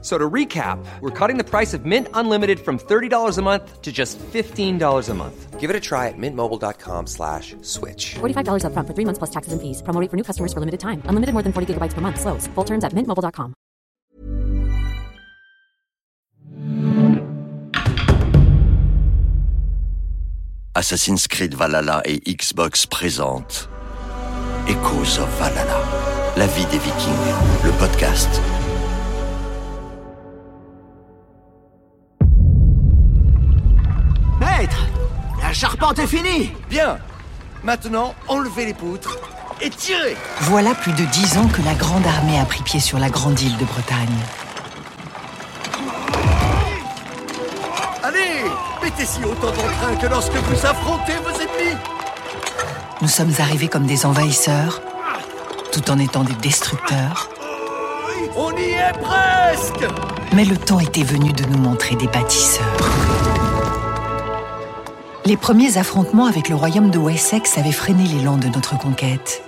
So to recap, we're cutting the price of Mint Unlimited from $30 a month to just $15 a month. Give it a try at mintmobile.com slash switch. $45 upfront for three months plus taxes and fees. Promo rate for new customers for limited time. Unlimited more than 40 gigabytes per month. Slows. Full terms at mintmobile.com. Assassin's Creed Valhalla et Xbox présentent Echoes of Valhalla, la vie des Vikings, le podcast. Charpente est finie Bien Maintenant, enlevez les poutres et tirez Voilà plus de dix ans que la Grande Armée a pris pied sur la grande île de Bretagne. Allez Mettez-y autant d'entrain que lorsque vous affrontez vos ennemis Nous sommes arrivés comme des envahisseurs, tout en étant des destructeurs. On y est presque Mais le temps était venu de nous montrer des bâtisseurs. Les premiers affrontements avec le royaume de Wessex avaient freiné l'élan de notre conquête.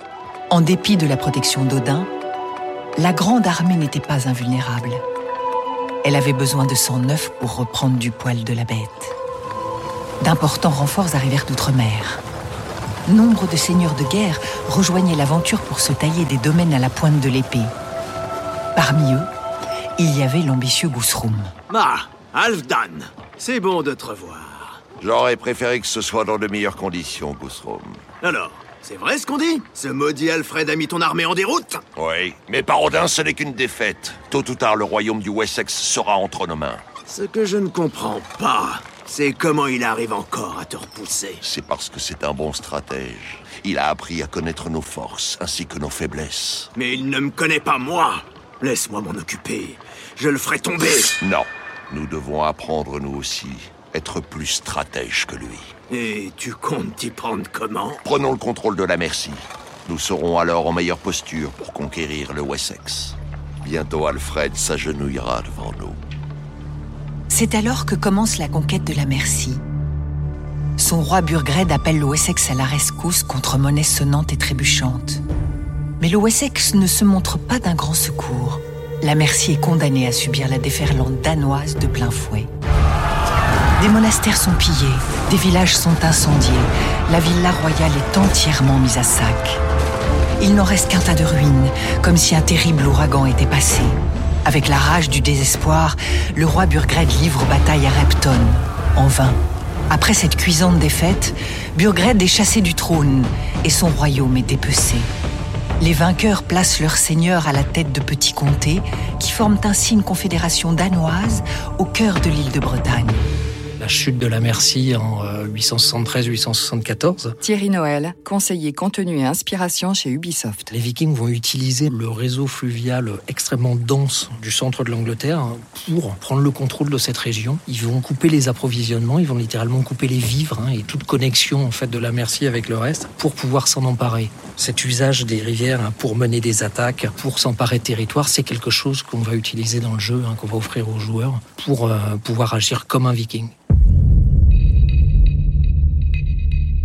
En dépit de la protection d'Odin, la grande armée n'était pas invulnérable. Elle avait besoin de sang neuf pour reprendre du poil de la bête. D'importants renforts arrivèrent d'outre-mer. Nombre de seigneurs de guerre rejoignaient l'aventure pour se tailler des domaines à la pointe de l'épée. Parmi eux, il y avait l'ambitieux Gousroum. Ah, Alfdan C'est bon de te revoir. J'aurais préféré que ce soit dans de meilleures conditions, Gousrom. Alors, c'est vrai ce qu'on dit? Ce maudit Alfred a mis ton armée en déroute Oui, mais par Odin, ce n'est qu'une défaite. Tôt ou tard, le royaume du Wessex sera entre nos mains. Ce que je ne comprends pas, c'est comment il arrive encore à te repousser. C'est parce que c'est un bon stratège. Il a appris à connaître nos forces ainsi que nos faiblesses. Mais il ne me connaît pas moi Laisse-moi m'en occuper. Je le ferai tomber Non, nous devons apprendre nous aussi. Être plus stratège que lui. Et tu comptes t'y prendre comment Prenons le contrôle de la Merci. Nous serons alors en meilleure posture pour conquérir le Wessex. Bientôt Alfred s'agenouillera devant nous. C'est alors que commence la conquête de la Merci. Son roi Burgred appelle le Wessex à la rescousse contre monnaie sonnante et trébuchante. Mais le Wessex ne se montre pas d'un grand secours. La Merci est condamnée à subir la déferlante danoise de plein fouet. Des monastères sont pillés, des villages sont incendiés, la villa royale est entièrement mise à sac. Il n'en reste qu'un tas de ruines, comme si un terrible ouragan était passé. Avec la rage du désespoir, le roi Burgred livre bataille à Repton, en vain. Après cette cuisante défaite, Burgred est chassé du trône et son royaume est dépecé. Les vainqueurs placent leur seigneur à la tête de petits comtés qui forment ainsi une confédération danoise au cœur de l'île de Bretagne la chute de la Merci en 873-874. Thierry Noël, conseiller contenu et inspiration chez Ubisoft. Les Vikings vont utiliser le réseau fluvial extrêmement dense du centre de l'Angleterre pour prendre le contrôle de cette région. Ils vont couper les approvisionnements, ils vont littéralement couper les vivres hein, et toute connexion en fait de la Merci avec le reste pour pouvoir s'en emparer. Cet usage des rivières hein, pour mener des attaques, pour s'emparer de territoire, c'est quelque chose qu'on va utiliser dans le jeu, hein, qu'on va offrir aux joueurs pour euh, pouvoir agir comme un Viking.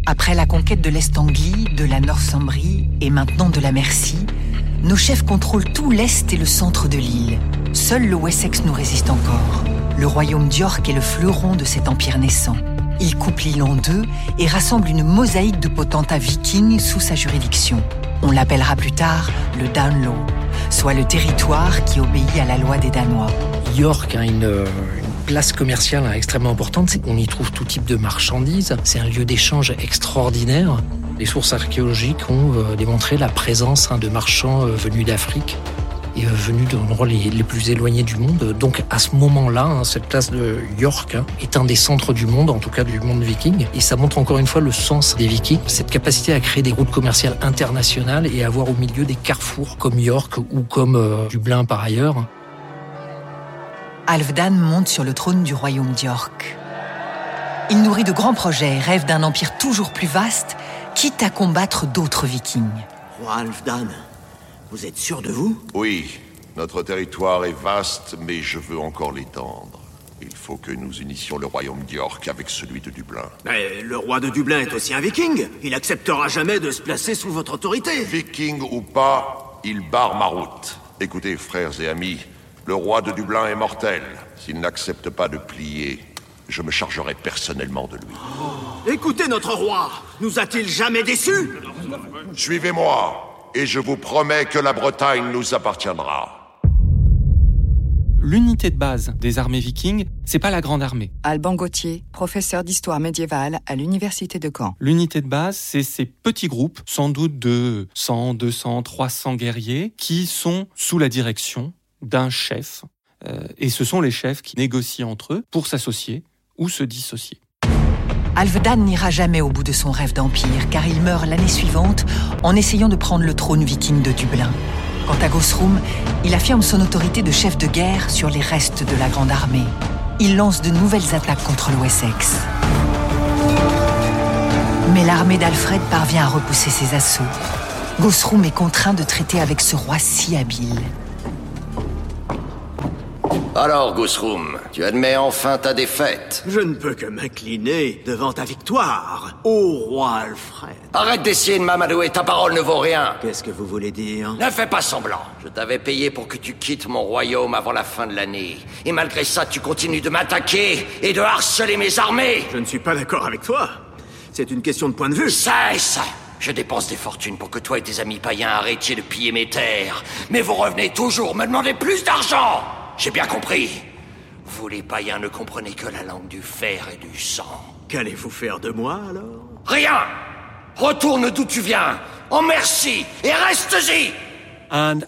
Après la conquête de l'Est-Anglie, de la Northumbrie et maintenant de la Mercie, nos chefs contrôlent tout l'Est et le centre de l'île. Seul le Wessex nous résiste encore. Le royaume d'York est le fleuron de cet empire naissant. Il coupe l'île en deux et rassemble une mosaïque de potentats vikings sous sa juridiction. On l'appellera plus tard le Downlow, soit le territoire qui obéit à la loi des Danois. York a une place commerciale extrêmement importante, qu'on y trouve tout type de marchandises. C'est un lieu d'échange extraordinaire. Les sources archéologiques ont euh, démontré la présence hein, de marchands euh, venus d'Afrique et euh, venus d'endroits les, plus éloignés du monde. Donc à ce moment-là, hein, cette place de York hein, est un des centres du monde, en tout cas du monde viking. Et ça montre encore une fois le sens des vikings, cette capacité à créer des routes commerciales internationales et avoir au milieu des carrefours comme York ou comme Dublin par ailleurs. Alfdan monte sur le trône du royaume d'York. Il nourrit de grands projets et rêve d'un empire toujours plus vaste, quitte à combattre d'autres vikings. Roi Alfdan, vous êtes sûr de vous? Oui, Notre territoire est vaste, mais je veux encore l'étendre. Il faut que nous unissions le royaume d'York avec celui de Dublin. Mais le roi de Dublin est aussi un viking. Il acceptera jamais de se placer sous votre autorité. Viking ou pas, il barre ma route. Écoutez, frères et amis, le roi de Dublin est mortel. S'il n'accepte pas de plier, je me chargerai personnellement de lui. Écoutez notre roi. Nous a-t-il jamais déçus? Suivez-moi, et je vous promets que la Bretagne nous appartiendra. L'unité de base des armées vikings, c'est pas la grande armée. Alban Gauthier, professeur d'histoire médiévale à l'université de Caen. L'unité de base, c'est ces petits groupes, sans doute de 100, 200, 300 guerriers, qui sont sous la direction d'un chef. Euh, et ce sont les chefs qui négocient entre eux pour s'associer ou se dissocier. Alvedan n'ira jamais au bout de son rêve d'empire, car il meurt l'année suivante en essayant de prendre le trône viking de Dublin. Quant à Gosrum, il affirme son autorité de chef de guerre sur les restes de la Grande Armée. Il lance de nouvelles attaques contre le Wessex. Mais l'armée d'Alfred parvient à repousser ses assauts. Gosrum est contraint de traiter avec ce roi si habile. Alors, Gusrum, tu admets enfin ta défaite Je ne peux que m'incliner devant ta victoire, ô roi Alfred. Arrête d'essayer de m'amadouer, ta parole ne vaut rien. Qu'est-ce que vous voulez dire? Ne fais pas semblant. Je t'avais payé pour que tu quittes mon royaume avant la fin de l'année. Et malgré ça, tu continues de m'attaquer et de harceler mes armées. Je ne suis pas d'accord avec toi. C'est une question de point de vue. Cesse Je dépense des fortunes pour que toi et tes amis païens arrêtiez de piller mes terres. Mais vous revenez toujours me demander plus d'argent J'ai bien compris. Vous les païens ne comprenez que la langue du fer et du sang. Qu'allez-vous faire de moi alors? Rien Retourne d'où tu viens En merci Et reste-y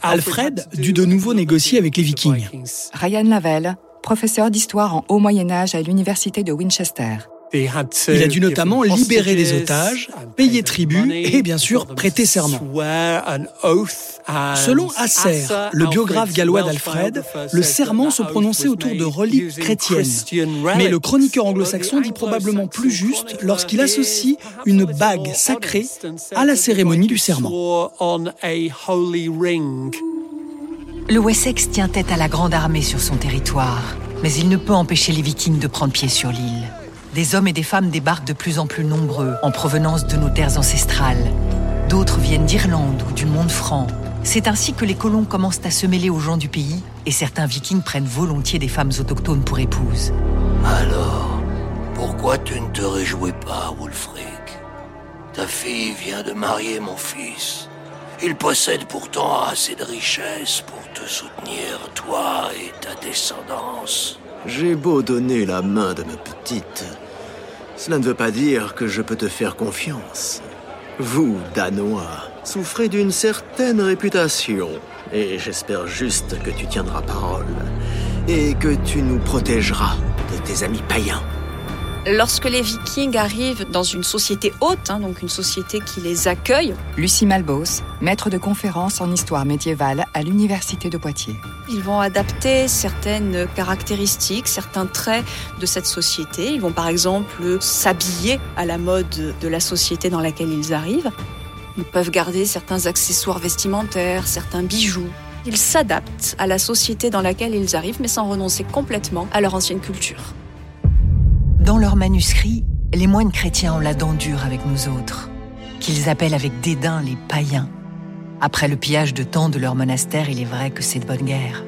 Alfred dut de nouveau négocier avec les Vikings. Ryan Lavelle, professeur d'histoire en haut Moyen Âge à l'université de Winchester. Il a dû notamment libérer les otages, payer tribut et bien sûr prêter serment. Selon Asser, le biographe gallois d'Alfred, le serment se prononçait autour de reliques chrétiennes. Mais le chroniqueur anglo-saxon dit probablement plus juste lorsqu'il associe une bague sacrée à la cérémonie du serment. Le Wessex tient tête à la grande armée sur son territoire, mais il ne peut empêcher les Vikings de prendre pied sur l'île. Des hommes et des femmes débarquent de plus en plus nombreux en provenance de nos terres ancestrales. D'autres viennent d'Irlande ou du monde franc. C'est ainsi que les colons commencent à se mêler aux gens du pays et certains vikings prennent volontiers des femmes autochtones pour épouses. Alors, pourquoi tu ne te réjouis pas, Wulfric? Ta fille vient de marier mon fils. Il possède pourtant assez de richesses pour te soutenir, toi et ta descendance. J'ai beau donner la main de ma petite. Cela ne veut pas dire que je peux te faire confiance. Vous, Danois, souffrez d'une certaine réputation. Et j'espère juste que tu tiendras parole. Et que tu nous protégeras de tes amis païens. Lorsque les Vikings arrivent dans une société haute, hein, donc une société qui les accueille, Lucie Malbos, maître de conférences en histoire médiévale à l'université de Poitiers. ils vont adapter certaines caractéristiques, certains traits de cette société. Ils vont par exemple s'habiller à la mode de la société dans laquelle ils arrivent. Ils peuvent garder certains accessoires vestimentaires, certains bijoux. Ils s'adaptent à la société dans laquelle ils arrivent, mais sans renoncer complètement à leur ancienne culture. Dans leurs manuscrits, les moines chrétiens ont la dent dure avec nous autres, qu'ils appellent avec dédain les païens. Après le pillage de tant de leurs monastères, il est vrai que c'est de bonne guerre.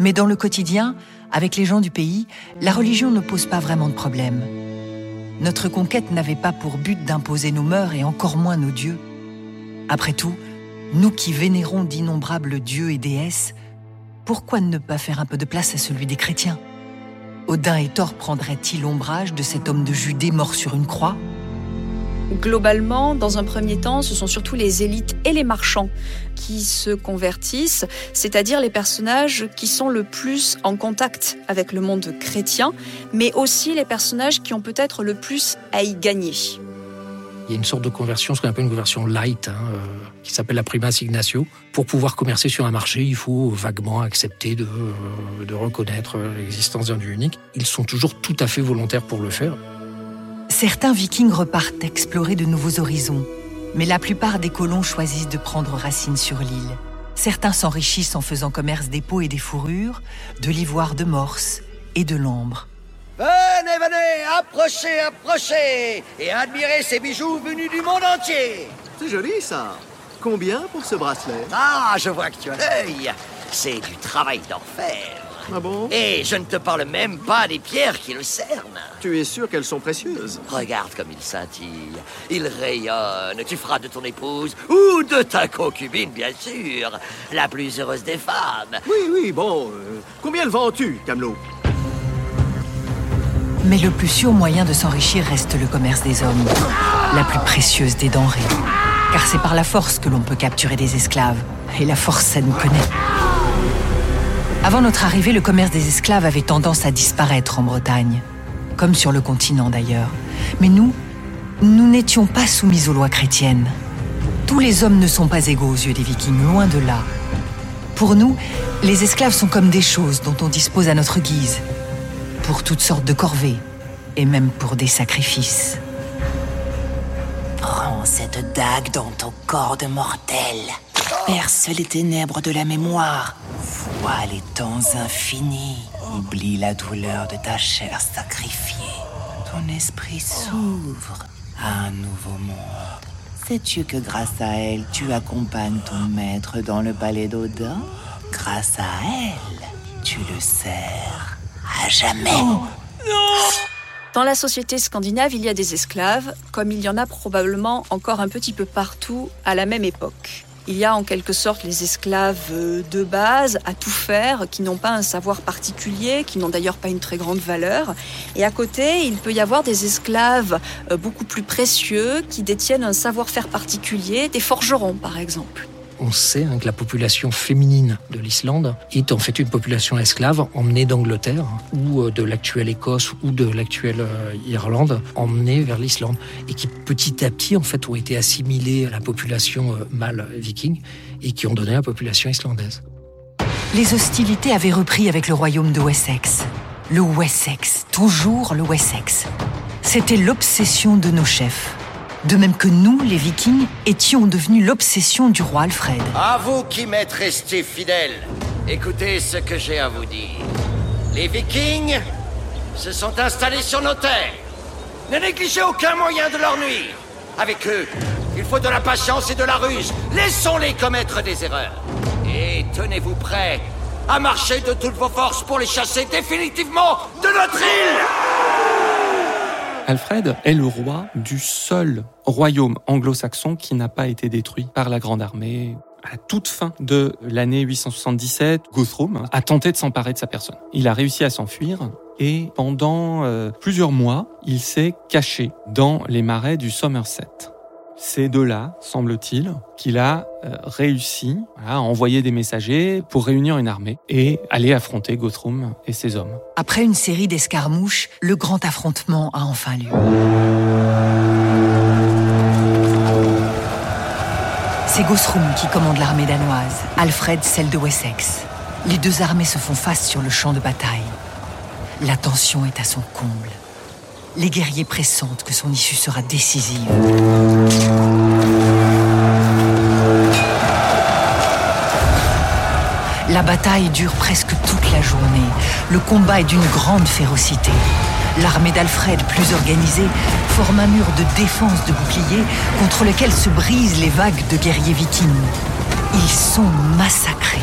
Mais dans le quotidien, avec les gens du pays, la religion ne pose pas vraiment de problème. Notre conquête n'avait pas pour but d'imposer nos mœurs et encore moins nos dieux. Après tout, nous qui vénérons d'innombrables dieux et déesses, pourquoi ne pas faire un peu de place à celui des chrétiens? Odin et Thor prendraient-ils ombrage de cet homme de Judée mort sur une croix? Globalement, dans un premier temps, ce sont surtout les élites et les marchands qui se convertissent, c'est-à-dire les personnages qui sont le plus en contact avec le monde chrétien, mais aussi les personnages qui ont peut-être le plus à y gagner. Il y a une sorte de conversion, ce qu'on appelle une conversion light, hein, euh, qui s'appelle la primas ignatio. Pour pouvoir commercer sur un marché, il faut vaguement accepter de, euh, de reconnaître l'existence d'un dieu unique. Ils sont toujours tout à fait volontaires pour le faire. Certains vikings repartent explorer de nouveaux horizons, mais la plupart des colons choisissent de prendre racine sur l'île. Certains s'enrichissent en faisant commerce des peaux et des fourrures, de l'ivoire de morse et de l'ambre. Venez, venez, approchez, approchez et admirez ces bijoux venus du monde entier. C'est joli ça. Combien pour ce bracelet? Ah, je vois que tu as l'œil. C'est du travail d'enfer. Ah bon? Et je ne te parle même pas des pierres qui le cernent. Tu es sûr qu'elles sont précieuses? Regarde comme ils scintillent. Ils rayonnent. Tu feras de ton épouse, ou de ta concubine, bien sûr, la plus heureuse des femmes. Oui, oui, bon. euh, combien le vends-tu, Camelot? Mais le plus sûr moyen de s'enrichir reste le commerce des hommes, la plus précieuse des denrées. Car c'est par la force que l'on peut capturer des esclaves. Et la force, ça nous connaît. Avant notre arrivée, le commerce des esclaves avait tendance à disparaître en Bretagne, comme sur le continent d'ailleurs. Mais nous, nous n'étions pas soumis aux lois chrétiennes. Tous les hommes ne sont pas égaux aux yeux des vikings, loin de là. Pour nous, les esclaves sont comme des choses dont on dispose à notre guise, pour toutes sortes de corvées, et même pour des sacrifices. Prends cette dague dans ton corps de mortel. Perce les ténèbres de la mémoire. Vois les temps infinis. Oublie la douleur de ta chair sacrifiée. Ton esprit s'ouvre à un nouveau monde. Sais-tu que grâce à elle, tu accompagnes ton maître dans le palais d'Odin? Grâce à elle, tu le sers à jamais. Dans la société scandinave, il y a des esclaves, comme il y en a probablement encore un petit peu partout à la même époque. Il y a en quelque sorte les esclaves euh, de base, à tout faire, qui n'ont pas un savoir particulier, qui n'ont d'ailleurs pas une très grande valeur. Et à côté, il peut y avoir des esclaves euh, beaucoup plus précieux, qui détiennent un savoir-faire particulier, des forgerons par exemple. On sait hein, que la population féminine de l'Islande est en fait une population esclave emmenée d'Angleterre ou euh, de l'actuelle Écosse ou de l'actuelle euh, Irlande, emmenée vers l'Islande et qui petit à petit en fait ont été assimilés à la population euh, mâle viking et qui ont donné la population islandaise. Les hostilités avaient repris avec le royaume de Wessex. Le Wessex, toujours le Wessex. C'était l'obsession de nos chefs. De même que nous, les Vikings, étions devenus l'obsession du roi Alfred. À vous qui m'êtes restés fidèles, écoutez ce que j'ai à vous dire. Les Vikings se sont installés sur nos terres. Ne négligez aucun moyen de leur nuire. Avec eux, il faut de la patience et de la ruse. Laissons-les commettre des erreurs. Et tenez-vous prêts à marcher de toutes vos forces pour les chasser définitivement de notre île Alfred est le roi du seul royaume anglo-saxon qui n'a pas été détruit par la Grande Armée. À la toute fin de l'année 877, Guthrum a tenté de s'emparer de sa personne. Il a réussi à s'enfuir et pendant euh, plusieurs mois, il s'est caché dans les marais du Somerset. C'est de là, semble-t-il, qu'il a euh, réussi à envoyer des messagers pour réunir une armée et aller affronter Guthrum et ses hommes. Après une série d'escarmouches, le grand affrontement a enfin lieu. C'est Guthrum qui commande l'armée danoise, Alfred celle de Wessex. Les deux armées se font face sur le champ de bataille. La tension est à son comble. Les guerriers pressentent que son issue sera décisive. La bataille dure presque toute la journée. Le combat est d'une grande férocité. L'armée d'Alfred, plus organisée, forme un mur de défense de boucliers contre lequel se brisent les vagues de guerriers vikings. Ils sont massacrés.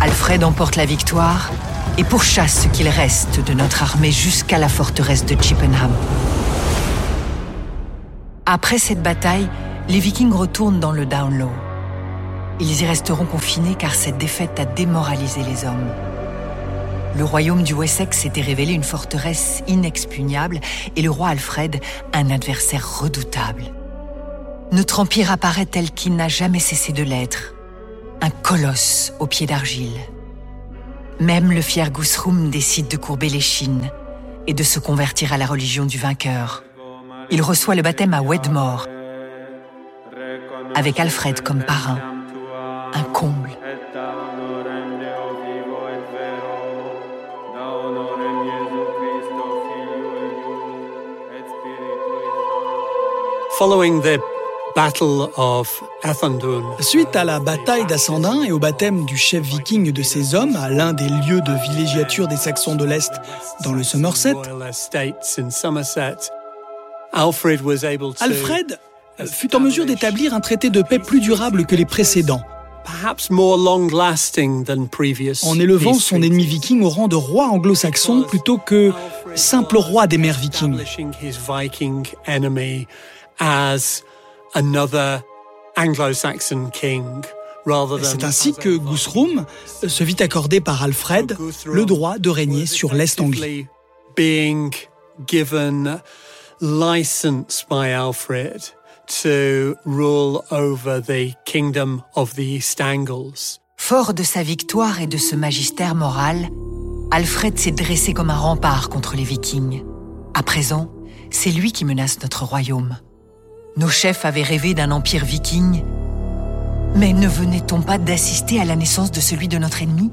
Alfred emporte la victoire et pourchasse ce qu'il reste de notre armée jusqu'à la forteresse de Chippenham. Après cette bataille, les Vikings retournent dans le Downlow. Ils y resteront confinés car cette défaite a démoralisé les hommes. Le royaume du Wessex s'était révélé une forteresse inexpugnable et le roi Alfred un adversaire redoutable. Notre empire apparaît tel qu'il n'a jamais cessé de l'être, un colosse aux pieds d'argile. Même le fier Guthrum décide de courber l'échine et de se convertir à la religion du vainqueur. Il reçoit le baptême à Wedmore, avec Alfred comme parrain. Un comble. Suite à la bataille d'Assandun et au baptême du chef viking de ses hommes à l'un des lieux de villégiature des Saxons de l'Est dans le Somerset, Alfred fut en mesure d'établir un traité de paix plus durable que les précédents, en élevant son ennemi viking au rang de roi anglo-saxon plutôt que simple roi des mers vikings. C'est ainsi que Guthrum se vit accorder par Alfred le droit de régner sur l'Est anglais. Fort de sa victoire et de ce magistère moral, Alfred s'est dressé comme un rempart contre les Vikings. À présent, c'est lui qui menace notre royaume. Nos chefs avaient rêvé d'un empire viking, mais ne venait-on pas d'assister à la naissance de celui de notre ennemi?